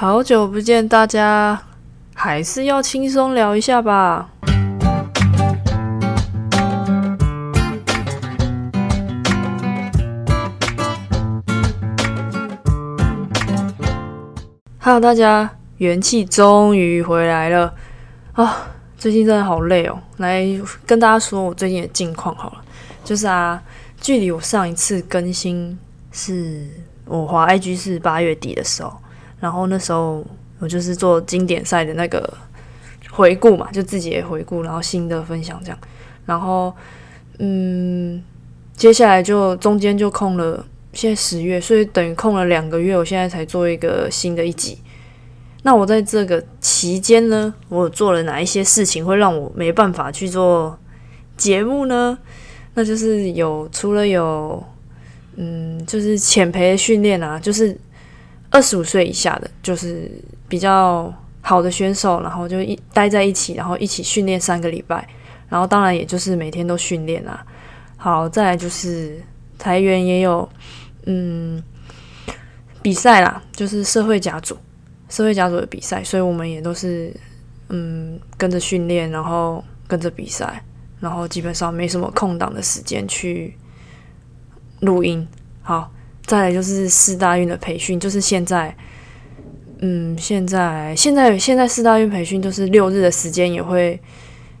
好久不见，大家还是要轻松聊一下吧。Hello，大家，元气终于回来了啊！最近真的好累哦，来跟大家说我最近的近况好了，就是啊，距离我上一次更新是我滑 IG 是八月底的时候。然后那时候我就是做经典赛的那个回顾嘛，就自己也回顾，然后新的分享这样。然后嗯，接下来就中间就空了，现在十月，所以等于空了两个月，我现在才做一个新的一集。那我在这个期间呢，我做了哪一些事情会让我没办法去做节目呢？那就是有除了有嗯，就是浅培训练啊，就是。二十五岁以下的，就是比较好的选手，然后就一待在一起，然后一起训练三个礼拜，然后当然也就是每天都训练啦。好，再来就是台员也有，嗯，比赛啦，就是社会甲组，社会甲组的比赛，所以我们也都是嗯跟着训练，然后跟着比赛，然后基本上没什么空档的时间去录音。好。再来就是四大运的培训，就是现在，嗯，现在现在现在四大运培训就是六日的时间也会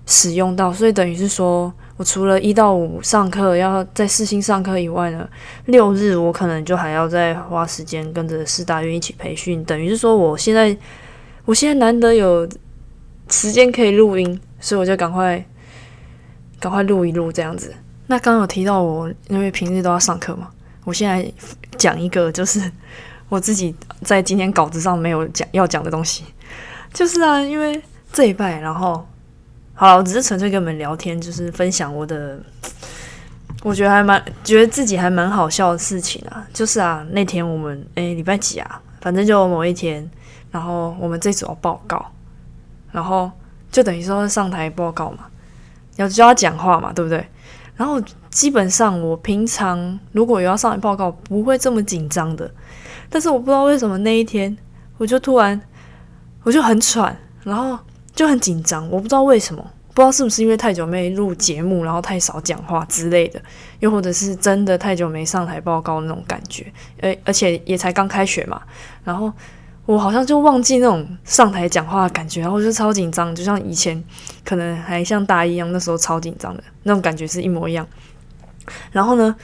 使用到，所以等于是说我除了一到五上课要在四星上课以外呢，六日我可能就还要再花时间跟着四大运一起培训，等于是说我现在我现在难得有时间可以录音，所以我就赶快赶快录一录这样子。那刚刚有提到我因为平日都要上课嘛。我现在讲一个，就是 我自己在今天稿子上没有讲要讲的东西，就是啊，因为这一拜，然后好了，我只是纯粹跟你们聊天，就是分享我的，我觉得还蛮觉得自己还蛮好笑的事情啊，就是啊，那天我们诶礼拜几啊，反正就某一天，然后我们这组要报告，然后就等于说上台报告嘛，要教他讲话嘛，对不对？然后基本上我平常如果有要上台报告，不会这么紧张的。但是我不知道为什么那一天，我就突然我就很喘，然后就很紧张。我不知道为什么，不知道是不是因为太久没录节目，然后太少讲话之类的，又或者是真的太久没上台报告那种感觉。而而且也才刚开学嘛，然后。我好像就忘记那种上台讲话的感觉，然后就超紧张，就像以前可能还像大一一样，那时候超紧张的那种感觉是一模一样。然后呢，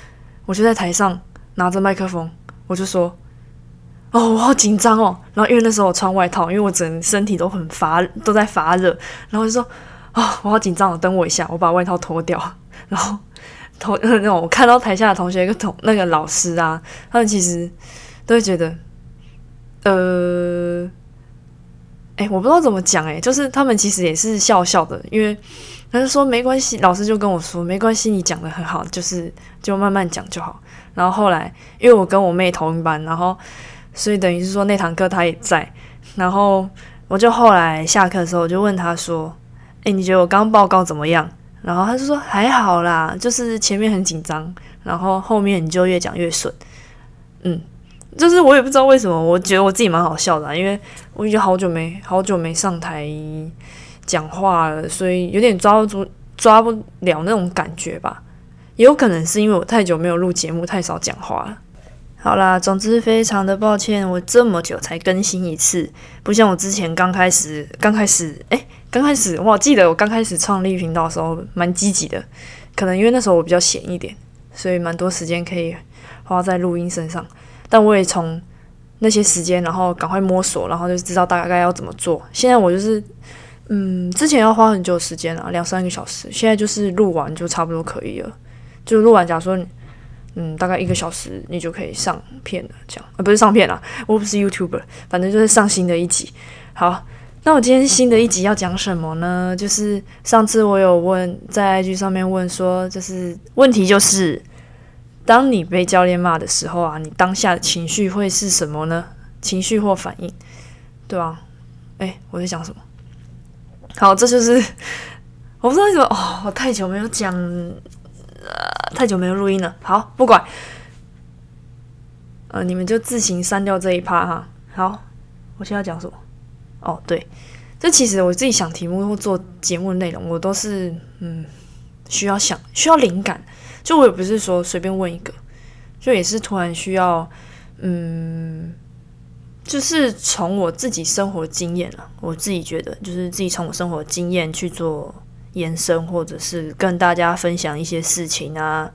我就在台上拿着麦克风，我就说：“哦，我好紧张哦。”然后因为那时候我穿外套，因为我整身体都很发，都在发热。然后就说：“啊，我好紧张哦，等我一下，我把外套脱掉。”然后同 那种我看到台下的同学，一个同那个老师啊，他们其实都会觉得。呃，哎，我不知道怎么讲，哎，就是他们其实也是笑笑的，因为他就说没关系，老师就跟我说没关系，你讲的很好，就是就慢慢讲就好。然后后来，因为我跟我妹同一班，然后所以等于是说那堂课他也在，然后我就后来下课的时候，我就问他说：“哎，你觉得我刚报告怎么样？”然后他就说：“还好啦，就是前面很紧张，然后后面你就越讲越顺。”嗯。就是我也不知道为什么，我觉得我自己蛮好笑的，因为我已经好久没好久没上台讲话了，所以有点抓不住抓不了那种感觉吧。也有可能是因为我太久没有录节目，太少讲话了。好啦，总之非常的抱歉，我这么久才更新一次，不像我之前刚开始刚开始诶，刚开始我记得我刚开始创立频道的时候蛮积极的，可能因为那时候我比较闲一点，所以蛮多时间可以花在录音身上。但我也从那些时间，然后赶快摸索，然后就知道大概要怎么做。现在我就是，嗯，之前要花很久时间啊，两三个小时。现在就是录完就差不多可以了，就录完，假如说，嗯，大概一个小时，你就可以上片了。这样啊，不是上片了，我不是 YouTuber，反正就是上新的一集。好，那我今天新的一集要讲什么呢？就是上次我有问在 IG 上面问说，就是问题就是。当你被教练骂的时候啊，你当下的情绪会是什么呢？情绪或反应，对吧？哎，我在讲什么？好，这就是我不知道为什么哦，我太久没有讲，呃，太久没有录音了。好，不管，呃，你们就自行删掉这一趴哈。好，我现在讲什么？哦，对，这其实我自己想题目或做节目的内容，我都是嗯需要想需要灵感，就我也不是说随便问一个，就也是突然需要嗯，就是从我自己生活经验啊，我自己觉得就是自己从我生活经验去做延伸，或者是跟大家分享一些事情啊，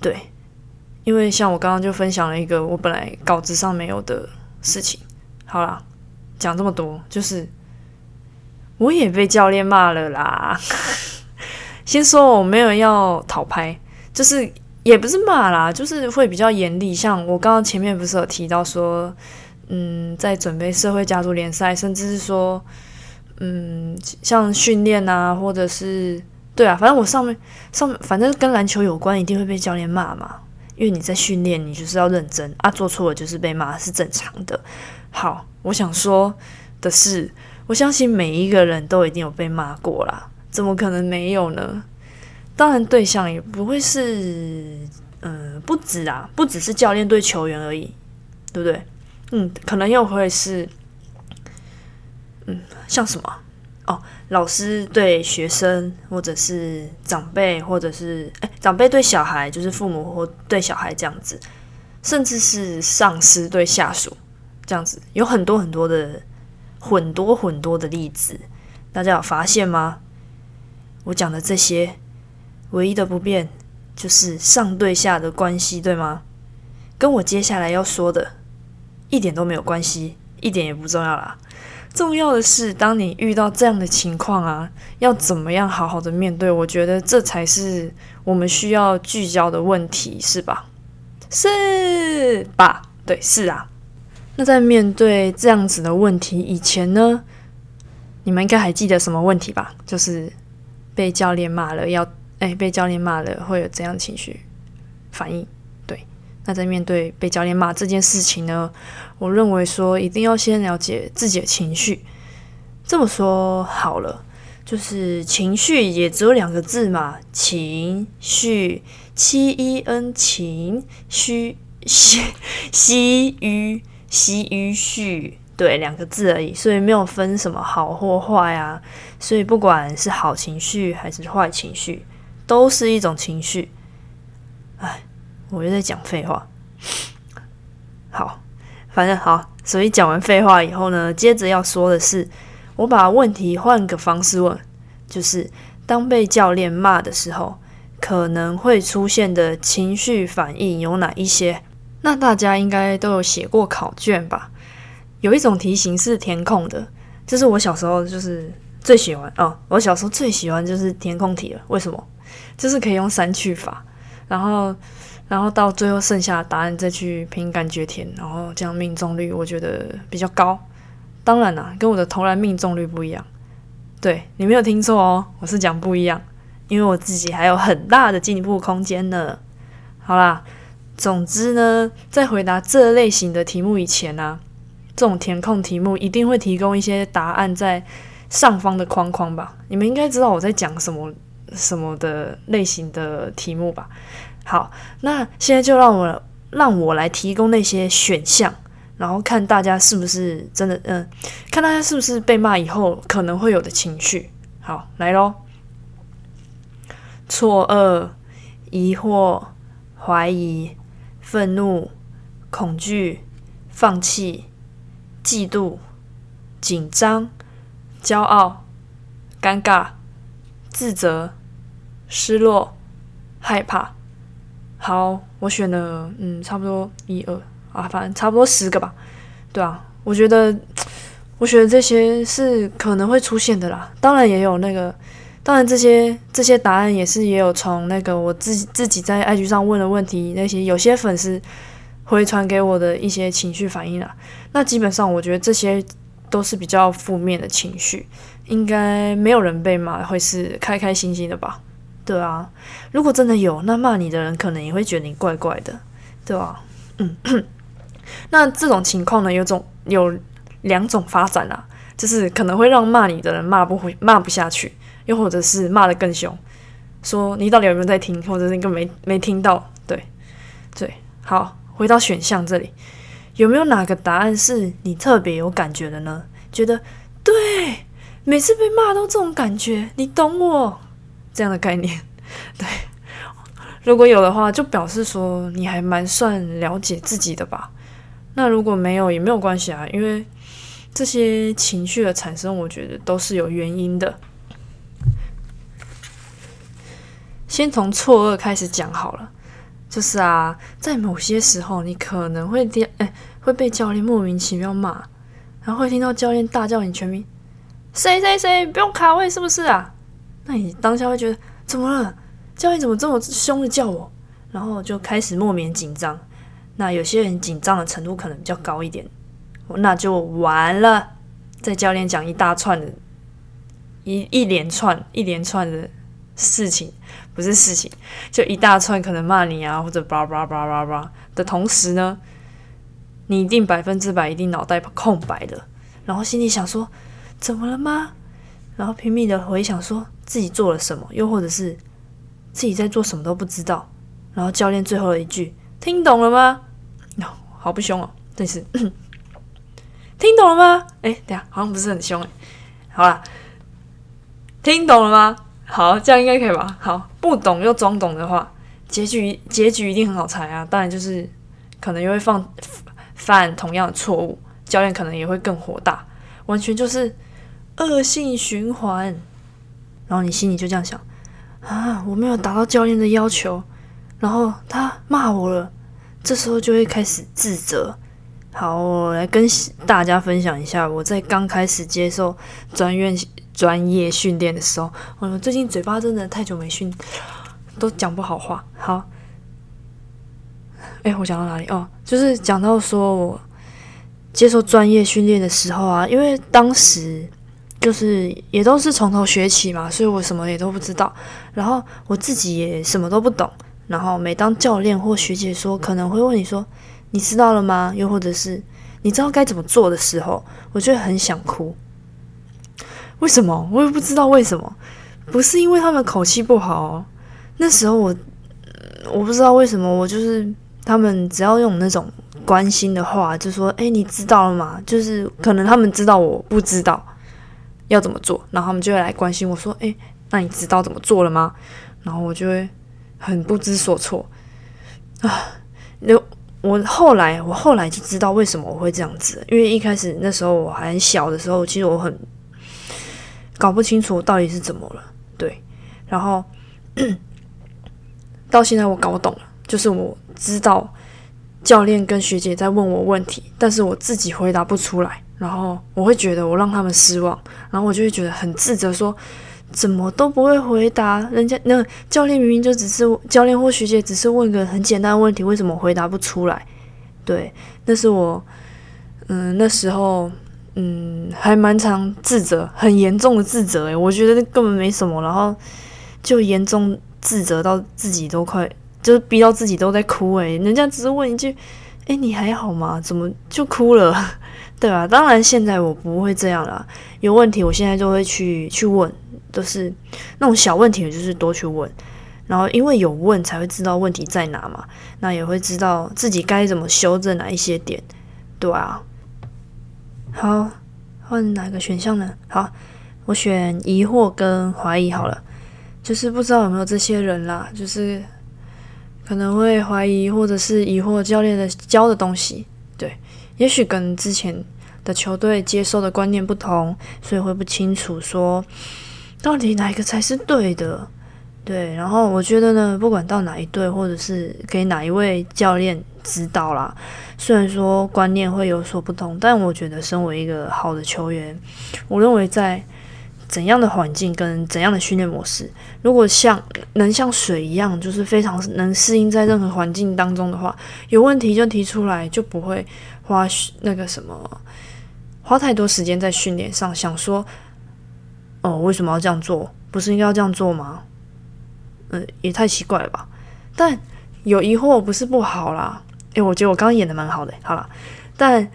对，因为像我刚刚就分享了一个我本来稿子上没有的事情，好啦。讲这么多，就是我也被教练骂了啦。先说我没有要讨拍，就是也不是骂啦，就是会比较严厉。像我刚刚前面不是有提到说，嗯，在准备社会家族联赛，甚至是说，嗯，像训练啊，或者是对啊，反正我上面上，反正跟篮球有关，一定会被教练骂嘛。因为你在训练，你就是要认真啊，做错了就是被骂，是正常的。好。我想说的是，我相信每一个人都一定有被骂过啦，怎么可能没有呢？当然，对象也不会是，嗯，不止啊，不只是教练对球员而已，对不对？嗯，可能又会是，嗯，像什么哦，老师对学生，或者是长辈，或者是哎，长辈对小孩，就是父母或对小孩这样子，甚至是上司对下属。这样子有很多很多的很多很多的例子，大家有发现吗？我讲的这些唯一的不变就是上对下的关系，对吗？跟我接下来要说的一点都没有关系，一点也不重要啦。重要的是，当你遇到这样的情况啊，要怎么样好好的面对？我觉得这才是我们需要聚焦的问题，是吧？是吧？对，是啊。那在面对这样子的问题以前呢，你们应该还记得什么问题吧？就是被教练骂了，要哎被教练骂了会有怎样情绪反应？那在面对被教练骂这件事情呢，我认为说一定要先了解自己的情绪。这么说好了，就是情绪也只有两个字嘛，情绪七一 n 情绪西西于。西于序，对，两个字而已，所以没有分什么好或坏啊。所以不管是好情绪还是坏情绪，都是一种情绪。哎，我又在讲废话。好，反正好，所以讲完废话以后呢，接着要说的是，我把问题换个方式问，就是当被教练骂的时候，可能会出现的情绪反应有哪一些？那大家应该都有写过考卷吧？有一种题型是填空的，就是我小时候就是最喜欢哦。我小时候最喜欢就是填空题了。为什么？就是可以用删去法，然后然后到最后剩下的答案再去凭感觉填，然后这样命中率我觉得比较高。当然啦，跟我的投篮命中率不一样。对你没有听错哦，我是讲不一样，因为我自己还有很大的进步空间呢。好啦。总之呢，在回答这类型的题目以前呢，这种填空题目一定会提供一些答案在上方的框框吧？你们应该知道我在讲什么什么的类型的题目吧？好，那现在就让我让我来提供那些选项，然后看大家是不是真的，嗯，看大家是不是被骂以后可能会有的情绪。好，来喽，错愕、疑惑、怀疑。愤怒、恐惧、放弃、嫉妒、紧张、骄傲、尴尬、自责、失落、害怕。好，我选了，嗯，差不多一二啊，反正差不多十个吧。对啊，我觉得，我觉得这些是可能会出现的啦。当然也有那个。当然，这些这些答案也是也有从那个我自自己在 IG 上问的问题，那些有些粉丝回传给我的一些情绪反应啊。那基本上我觉得这些都是比较负面的情绪，应该没有人被骂会是开开心心的吧？对啊，如果真的有，那骂你的人可能也会觉得你怪怪的，对吧？嗯，那这种情况呢，有种有两种发展啊，就是可能会让骂你的人骂不回骂不下去。又或者是骂的更凶，说你到底有没有在听，或者是你根本没没听到？对，对，好，回到选项这里，有没有哪个答案是你特别有感觉的呢？觉得对，每次被骂都这种感觉，你懂我这样的概念。对，如果有的话，就表示说你还蛮算了解自己的吧。那如果没有也没有关系啊，因为这些情绪的产生，我觉得都是有原因的。先从错愕开始讲好了。就是啊，在某些时候，你可能会跌，哎，会被教练莫名其妙骂，然后会听到教练大叫你全名，谁谁谁不用卡位是不是啊？那你当下会觉得怎么了？教练怎么这么凶的叫我？然后就开始莫名紧张。那有些人紧张的程度可能比较高一点，那就完了。在教练讲一大串的，一一连串一连串的事情。不是事情，就一大串可能骂你啊，或者叭叭叭叭叭的同时呢，你一定百分之百一定脑袋空白的，然后心里想说怎么了吗？然后拼命的回想说自己做了什么，又或者是自己在做什么都不知道。然后教练最后一句听懂了吗？好不凶哦，但是听懂了吗？哎，等下好像不是很凶哎，好了，听懂了吗？好，这样应该可以吧？好，不懂又装懂的话，结局结局一定很好猜啊！当然就是可能又会犯犯同样的错误，教练可能也会更火大，完全就是恶性循环。然后你心里就这样想啊，我没有达到教练的要求，然后他骂我了，这时候就会开始自责。好，我来跟大家分享一下我在刚开始接受专院。专业训练的时候，我最近嘴巴真的太久没训，都讲不好话。好，哎，我讲到哪里？哦，就是讲到说我接受专业训练的时候啊，因为当时就是也都是从头学起嘛，所以我什么也都不知道，然后我自己也什么都不懂。然后每当教练或学姐说可能会问你说你知道了吗？又或者是你知道该怎么做的时候，我就很想哭。为什么？我也不知道为什么，不是因为他们口气不好。那时候我，我不知道为什么，我就是他们只要用那种关心的话，就说：“哎，你知道了吗？”就是可能他们知道我不知道要怎么做，然后他们就会来关心我说：“哎，那你知道怎么做了吗？”然后我就会很不知所措啊。那我后来，我后来就知道为什么我会这样子，因为一开始那时候我还很小的时候，其实我很。搞不清楚我到底是怎么了，对，然后 到现在我搞懂了，就是我知道教练跟学姐在问我问题，但是我自己回答不出来，然后我会觉得我让他们失望，然后我就会觉得很自责，说怎么都不会回答人家，那教练明明就只是教练或学姐只是问个很简单的问题，为什么回答不出来？对，那是我，嗯，那时候。嗯，还蛮常自责，很严重的自责诶，我觉得根本没什么，然后就严重自责到自己都快，就是逼到自己都在哭诶，人家只是问一句：“诶，你还好吗？”怎么就哭了？对吧？当然现在我不会这样了，有问题我现在就会去去问，都是那种小问题，就是多去问，然后因为有问才会知道问题在哪嘛，那也会知道自己该怎么修正哪一些点，对啊。好，换哪个选项呢？好，我选疑惑跟怀疑好了。就是不知道有没有这些人啦，就是可能会怀疑或者是疑惑教练的教的东西。对，也许跟之前的球队接受的观念不同，所以会不清楚说到底哪一个才是对的。对，然后我觉得呢，不管到哪一队，或者是给哪一位教练。指导啦，虽然说观念会有所不同，但我觉得身为一个好的球员，我认为在怎样的环境跟怎样的训练模式，如果像能像水一样，就是非常能适应在任何环境当中的话，有问题就提出来，就不会花那个什么花太多时间在训练上，想说哦为什么要这样做？不是应该要这样做吗？嗯，也太奇怪了吧？但有疑惑不是不好啦。诶，我觉得我刚刚演的蛮好的，好了，但，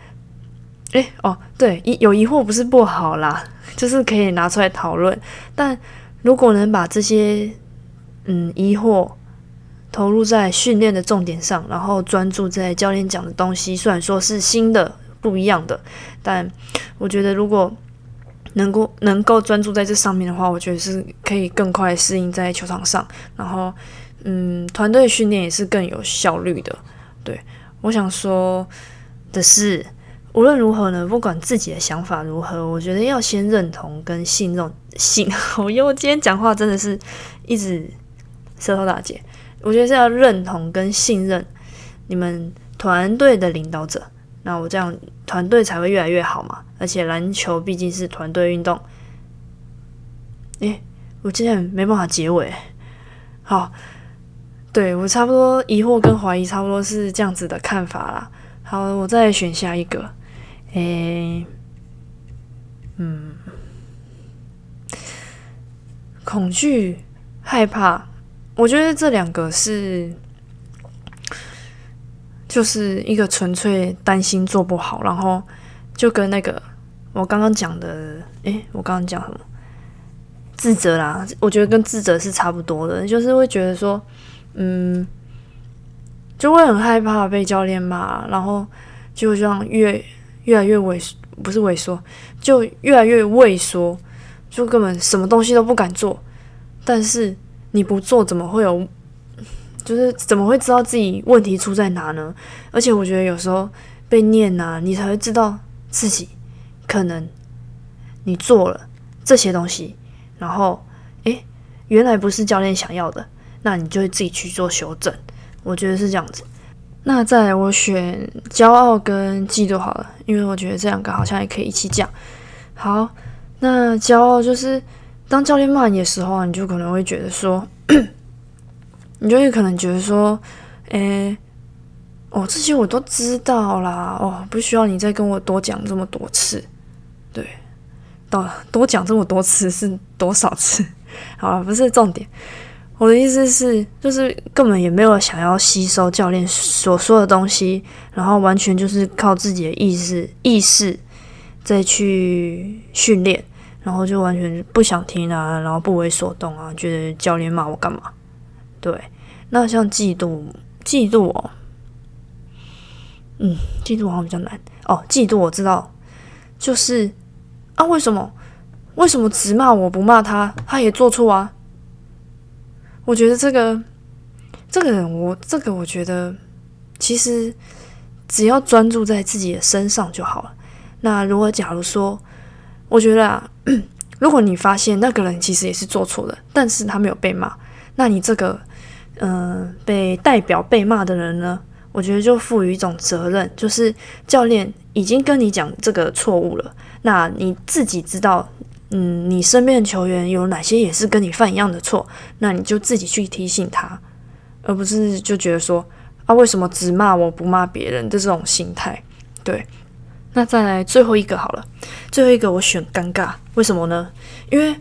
诶，哦，对，疑有疑惑不是不好啦，就是可以拿出来讨论。但如果能把这些，嗯，疑惑投入在训练的重点上，然后专注在教练讲的东西。虽然说是新的、不一样的，但我觉得如果能够能够专注在这上面的话，我觉得是可以更快适应在球场上。然后，嗯，团队训练也是更有效率的。对我想说的是，无论如何呢，不管自己的想法如何，我觉得要先认同跟信任信。我因为我今天讲话真的是一直舌头打结。我觉得是要认同跟信任你们团队的领导者，那我这样团队才会越来越好嘛。而且篮球毕竟是团队运动。诶，我今天没办法结尾。好，对我差不多疑惑跟怀疑差不多是这样子的看法啦。好，我再选下一个。诶，嗯，恐惧、害怕。我觉得这两个是，就是一个纯粹担心做不好，然后就跟那个我刚刚讲的，诶，我刚刚讲什么？自责啦，我觉得跟自责是差不多的，就是会觉得说，嗯，就会很害怕被教练骂，然后就像越越来越萎，不是萎缩，就越来越畏缩，就根本什么东西都不敢做，但是。你不做怎么会有？就是怎么会知道自己问题出在哪呢？而且我觉得有时候被念呐，你才会知道自己可能你做了这些东西，然后诶，原来不是教练想要的，那你就会自己去做修正。我觉得是这样子。那再来，我选骄傲跟嫉妒好了，因为我觉得这两个好像也可以一起讲。好，那骄傲就是。当教练骂你的时候，你就可能会觉得说，你就会可能觉得说，诶，哦，这些我都知道啦，哦，不需要你再跟我多讲这么多次，对，多多讲这么多次是多少次？好了，不是重点，我的意思是，就是根本也没有想要吸收教练所说的东西，然后完全就是靠自己的意识意识再去训练。然后就完全不想听啊，然后不为所动啊，觉得教练骂我干嘛？对，那像嫉妒，嫉妒哦，嗯，嫉妒好像比较难哦。嫉妒我知道，就是啊，为什么？为什么只骂我不骂他？他也做错啊。我觉得这个，这个人，我这个我觉得，其实只要专注在自己的身上就好了。那如果假如说，我觉得啊，如果你发现那个人其实也是做错的，但是他没有被骂，那你这个，嗯，被代表被骂的人呢，我觉得就赋予一种责任，就是教练已经跟你讲这个错误了，那你自己知道，嗯，你身边的球员有哪些也是跟你犯一样的错，那你就自己去提醒他，而不是就觉得说啊，为什么只骂我不骂别人的这种心态，对。那再来最后一个好了，最后一个我选尴尬，为什么呢？因为，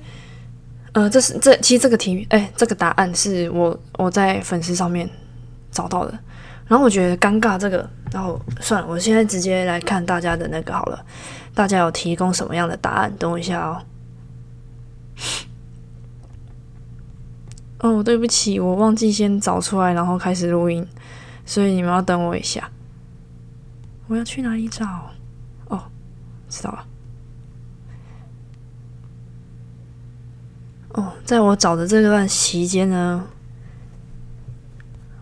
呃，这是这其实这个题，哎，这个答案是我我在粉丝上面找到的。然后我觉得尴尬这个，然后算了，我现在直接来看大家的那个好了。大家有提供什么样的答案？等我一下哦。哦，对不起，我忘记先找出来，然后开始录音，所以你们要等我一下。我要去哪里找？哦知道了。哦，在我找的这段期间呢，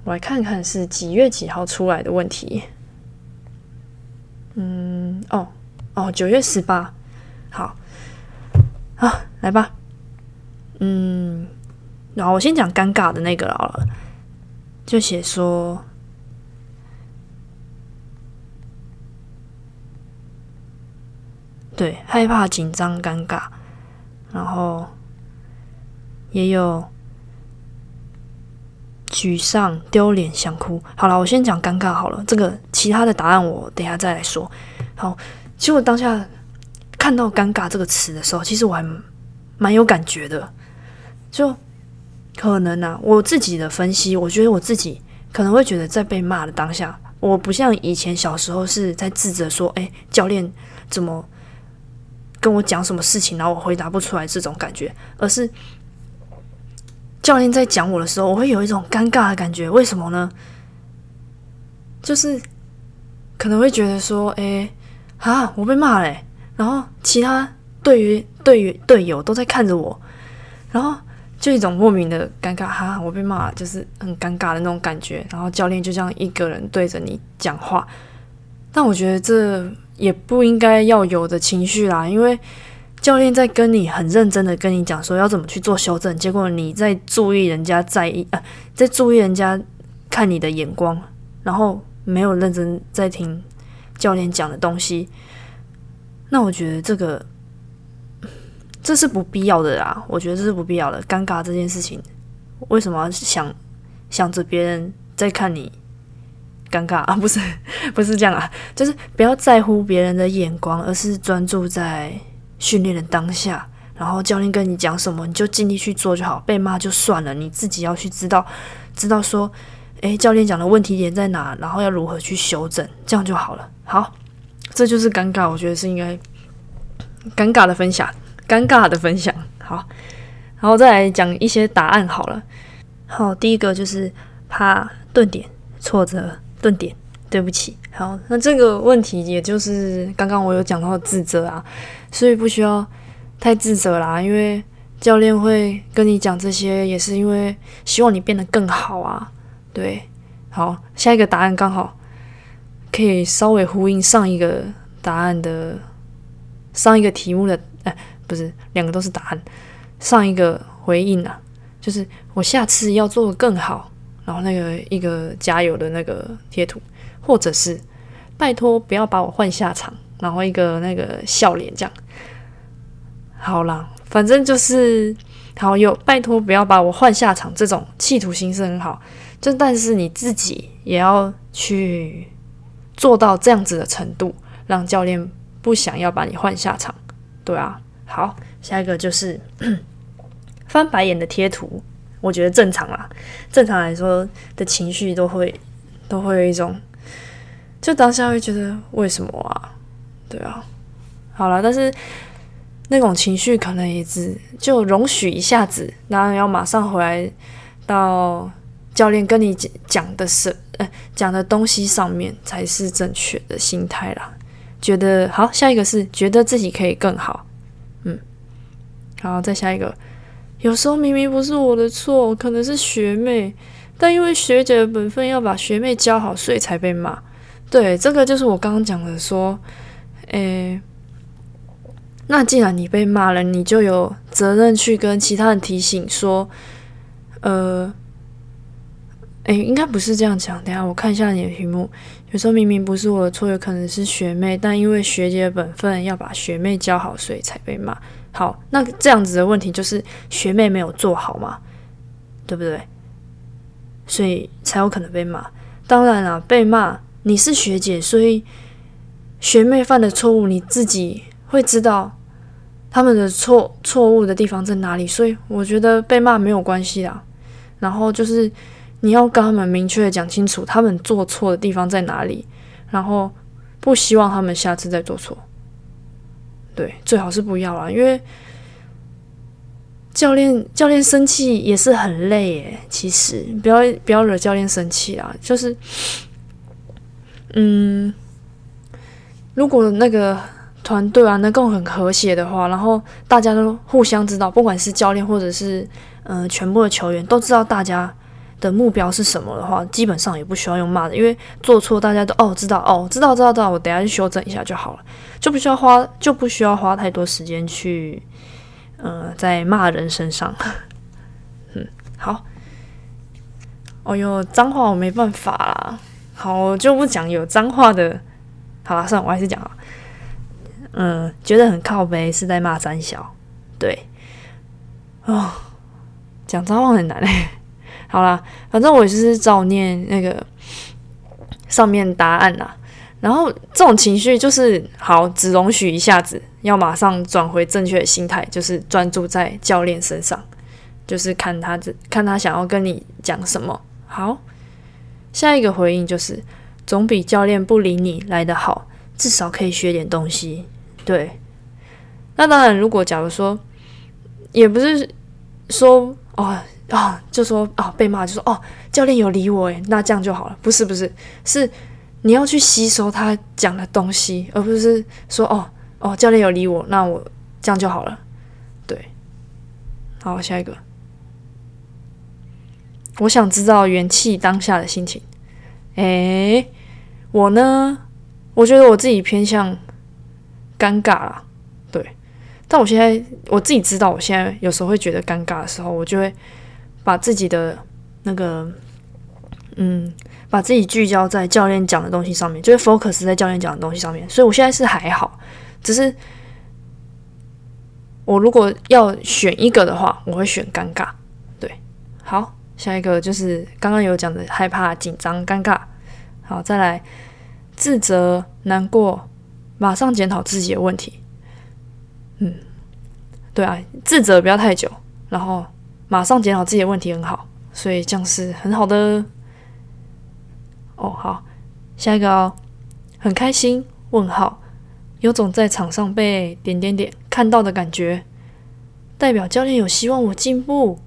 我来看看是几月几号出来的问题。嗯，哦，哦，九月十八，好，好，来吧。嗯，然后我先讲尴尬的那个好了，就写说。对，害怕、紧张、尴尬，然后也有沮丧、丢脸、想哭。好了，我先讲尴尬好了。这个其他的答案我等下再来说。好，其实我当下看到“尴尬”这个词的时候，其实我还蛮有感觉的。就可能啊，我自己的分析，我觉得我自己可能会觉得，在被骂的当下，我不像以前小时候是在自责说：“哎，教练怎么？”跟我讲什么事情，然后我回答不出来这种感觉，而是教练在讲我的时候，我会有一种尴尬的感觉。为什么呢？就是可能会觉得说，哎，啊，我被骂嘞，然后其他队员、队员、队友都在看着我，然后就一种莫名的尴尬，哈，我被骂，就是很尴尬的那种感觉。然后教练就这样一个人对着你讲话，但我觉得这也不应该要有的情绪啦，因为。教练在跟你很认真的跟你讲说要怎么去做修正，结果你在注意人家在意啊，在注意人家看你的眼光，然后没有认真在听教练讲的东西。那我觉得这个这是不必要的啦，我觉得这是不必要的。尴尬这件事情，为什么要想想着别人在看你尴尬 啊？不是 不是这样啊，就是不要在乎别人的眼光，而是专注在。训练的当下，然后教练跟你讲什么，你就尽力去做就好。被骂就算了，你自己要去知道，知道说，诶，教练讲的问题点在哪，然后要如何去修正，这样就好了。好，这就是尴尬，我觉得是应该尴尬的分享，尴尬的分享。好，然后再来讲一些答案好了。好，第一个就是怕顿点，挫折顿点，对不起。好，那这个问题也就是刚刚我有讲到自责啊。所以不需要太自责啦，因为教练会跟你讲这些，也是因为希望你变得更好啊。对，好，下一个答案刚好可以稍微呼应上一个答案的上一个题目的，哎，不是，两个都是答案。上一个回应啊，就是我下次要做的更好，然后那个一个加油的那个贴图，或者是拜托不要把我换下场。然后一个那个笑脸这样，好啦，反正就是好有拜托不要把我换下场，这种企图心是很好，就但是你自己也要去做到这样子的程度，让教练不想要把你换下场，对啊。好，下一个就是 翻白眼的贴图，我觉得正常啦，正常来说的情绪都会都会有一种，就当下会觉得为什么啊？对啊，好了，但是那种情绪可能也只就容许一下子，然后要马上回来到教练跟你讲的是，呃，讲的东西上面才是正确的心态啦。觉得好，下一个是觉得自己可以更好，好，再下一个，有时候明明不是我的错，可能是学妹，但因为学姐的本分要把学妹教好，所以才被骂。对，这个就是我刚刚讲的说。诶，那既然你被骂了，你就有责任去跟其他人提醒说，呃，诶，应该不是这样讲。等下我看一下你的题目，有时候明明不是我的错，有可能是学妹，但因为学姐的本分要把学妹教好，所以才被骂。好，那这样子的问题就是学妹没有做好嘛，对不对？所以才有可能被骂。当然了，被骂你是学姐，所以。学妹犯的错误，你自己会知道他们的错错误的地方在哪里，所以我觉得被骂没有关系啦。然后就是你要跟他们明确的讲清楚他们做错的地方在哪里，然后不希望他们下次再做错。对，最好是不要啦，因为教练教练生气也是很累耶。其实不要不要惹教练生气啊，就是嗯。如果那个团队啊能够很和谐的话，然后大家都互相知道，不管是教练或者是嗯全部的球员都知道大家的目标是什么的话，基本上也不需要用骂的，因为做错大家都哦知道哦知道知道知道，我等下去修正一下就好了，就不需要花就不需要花太多时间去嗯在骂人身上。嗯，好。哦哟，脏话我没办法啦，好我就不讲有脏话的。好了，算了，我还是讲啊。嗯，觉得很靠背，是在骂三小。对，哦，讲脏话很难嘞。好啦，反正我就是照念那个上面答案啦。然后这种情绪就是好，只容许一下子，要马上转回正确的心态，就是专注在教练身上，就是看他这看他想要跟你讲什么。好，下一个回应就是。总比教练不理你来的好，至少可以学点东西。对，那当然，如果假如说，也不是说哦，啊，就说啊被骂就说哦，教练有理我诶，那这样就好了。不是不是，是你要去吸收他讲的东西，而不是说哦哦教练有理我，那我这样就好了。对，好下一个，我想知道元气当下的心情。诶，我呢，我觉得我自己偏向尴尬啦，对。但我现在我自己知道，我现在有时候会觉得尴尬的时候，我就会把自己的那个，嗯，把自己聚焦在教练讲的东西上面，就是 focus 在教练讲的东西上面。所以我现在是还好，只是我如果要选一个的话，我会选尴尬。对，好，下一个就是刚刚有讲的害怕、紧张、尴尬。好，再来自责、难过，马上检讨自己的问题。嗯，对啊，自责不要太久，然后马上检讨自己的问题很好，所以这样是很好的。哦，好，下一个哦，很开心？问号，有种在场上被点点点看到的感觉，代表教练有希望我进步。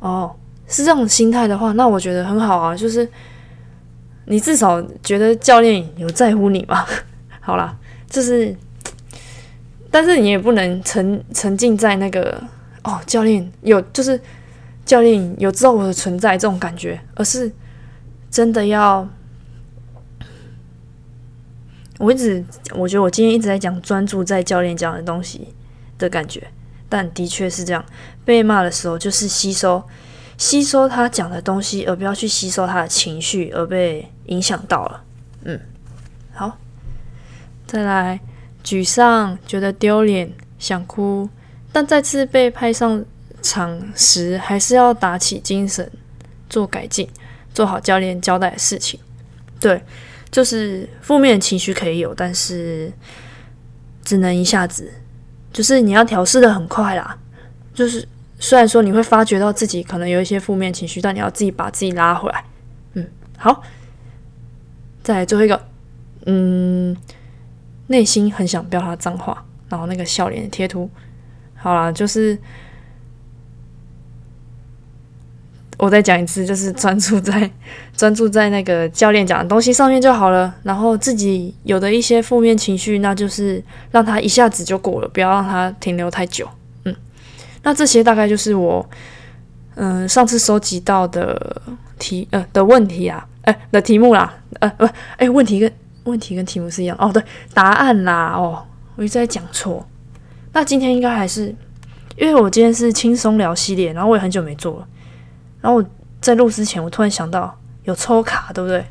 哦，是这种心态的话，那我觉得很好啊，就是你至少觉得教练有在乎你嘛。好啦，就是。但是你也不能沉沉浸在那个哦，教练有就是教练有知道我的存在这种感觉，而是真的要。我一直我觉得我今天一直在讲专注在教练讲的东西的感觉，但的确是这样。被骂的时候就是吸收吸收他讲的东西，而不要去吸收他的情绪而被影响到了。嗯，好，再来。沮丧，觉得丢脸，想哭，但再次被派上场时，还是要打起精神，做改进，做好教练交代的事情。对，就是负面情绪可以有，但是只能一下子，就是你要调试的很快啦。就是虽然说你会发觉到自己可能有一些负面情绪，但你要自己把自己拉回来。嗯，好，再来最后一个，嗯。内心很想飙他脏话，然后那个笑脸贴图，好啦，就是我再讲一次，就是专注在 专注在那个教练讲的东西上面就好了。然后自己有的一些负面情绪，那就是让他一下子就过了，不要让他停留太久。嗯，那这些大概就是我嗯上次收集到的题呃的问题啊，哎的题目啦，呃不哎问题跟。问题跟题目是一样哦，对，答案啦哦，我一直在讲错。那今天应该还是，因为我今天是轻松聊系列，然后我也很久没做了。然后我在录之前，我突然想到有抽卡，对不对？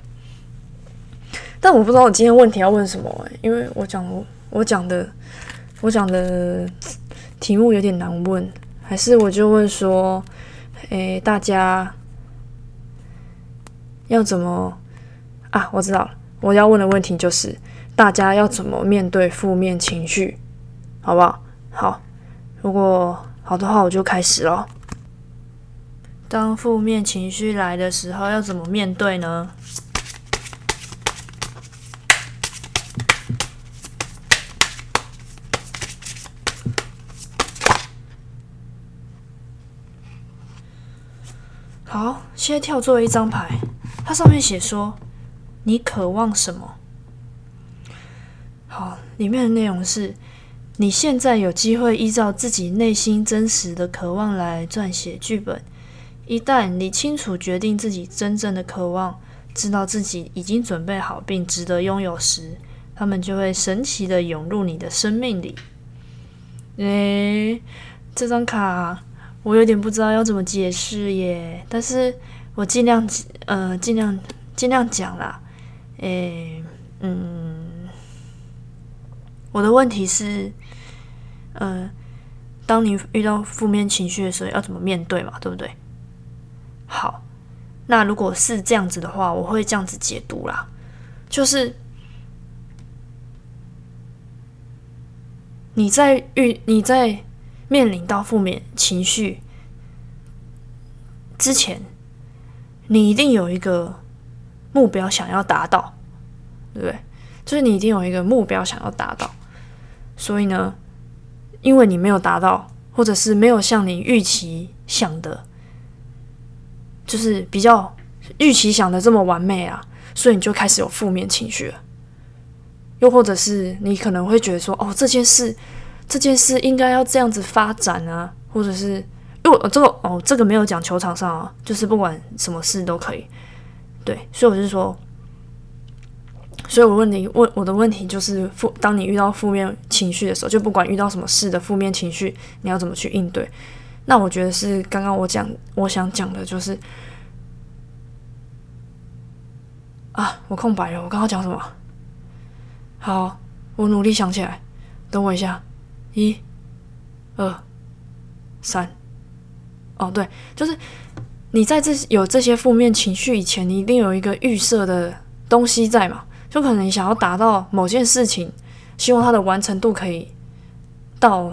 但我不知道我今天问题要问什么，因为我讲我讲的我讲的题目有点难问，还是我就问说，诶，大家要怎么啊？我知道了。我要问的问题就是：大家要怎么面对负面情绪，好不好？好，如果好的话，我就开始了。当负面情绪来的时候，要怎么面对呢？好，现在跳做一张牌，它上面写说。你渴望什么？好，里面的内容是：你现在有机会依照自己内心真实的渴望来撰写剧本。一旦你清楚决定自己真正的渴望，知道自己已经准备好并值得拥有时，他们就会神奇的涌入你的生命里。诶，这张卡我有点不知道要怎么解释耶，但是我尽量呃尽量尽量讲啦。诶，嗯，我的问题是，呃，当你遇到负面情绪的时候，要怎么面对嘛？对不对？好，那如果是这样子的话，我会这样子解读啦，就是你在遇你在面临到负面情绪之前，你一定有一个。目标想要达到，对不对？就是你一定有一个目标想要达到，所以呢，因为你没有达到，或者是没有像你预期想的就是比较预期想的这么完美啊，所以你就开始有负面情绪了。又或者是你可能会觉得说，哦，这件事，这件事应该要这样子发展啊，或者是，因为我这个哦，这个没有讲球场上啊，就是不管什么事都可以，对，所以我是说，所以我问你问我的问题就是负，当你遇到负面情绪的时候，就不管遇到什么事的负面情绪，你要怎么去应对？那我觉得是刚刚我讲，我想讲的就是，啊，我空白了，我刚刚讲什么？好，我努力想起来。等我一下，一、二、三。哦，对，就是你在这有这些负面情绪以前，你一定有一个预设的东西在嘛？就可能你想要达到某件事情，希望它的完成度可以到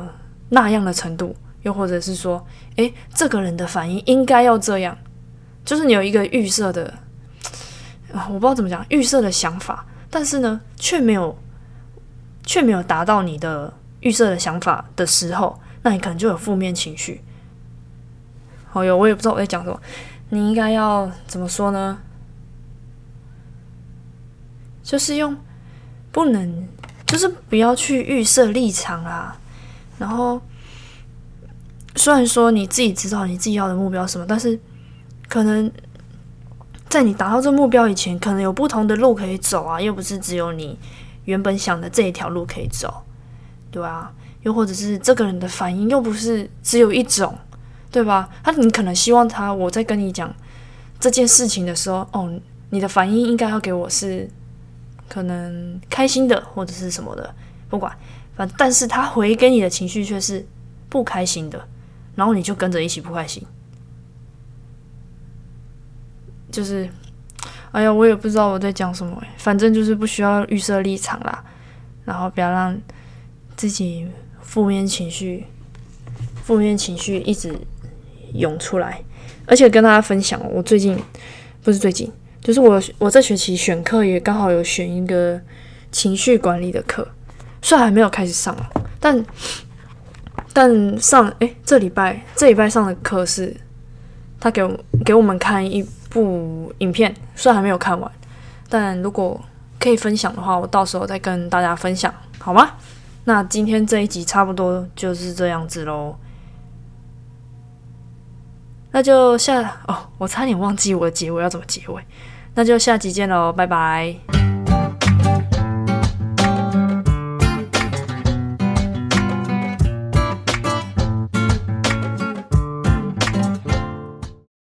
那样的程度，又或者是说，诶，这个人的反应应该要这样，就是你有一个预设的，我不知道怎么讲，预设的想法。但是呢，却没有，却没有达到你的预设的想法的时候，那你可能就有负面情绪。哦哟，我也不知道我在讲什么。你应该要怎么说呢？就是用不能，就是不要去预设立场啊。然后，虽然说你自己知道你自己要的目标什么，但是可能。在你达到这目标以前，可能有不同的路可以走啊，又不是只有你原本想的这一条路可以走，对啊？又或者是这个人的反应又不是只有一种，对吧？他你可能希望他我在跟你讲这件事情的时候，哦，你的反应应该要给我是可能开心的或者是什么的，不管，反但是他回给你的情绪却是不开心的，然后你就跟着一起不开心。就是，哎呀，我也不知道我在讲什么反正就是不需要预设立场啦，然后不要让自己负面情绪、负面情绪一直涌出来。而且跟大家分享，我最近不是最近，就是我我这学期选课也刚好有选一个情绪管理的课，虽然还没有开始上，但但上哎这礼拜这礼拜上的课是，他给我给我们看一。部影片虽然还没有看完，但如果可以分享的话，我到时候再跟大家分享，好吗？那今天这一集差不多就是这样子喽。那就下哦，我差点忘记我的结尾要怎么结尾，那就下集见喽，拜拜。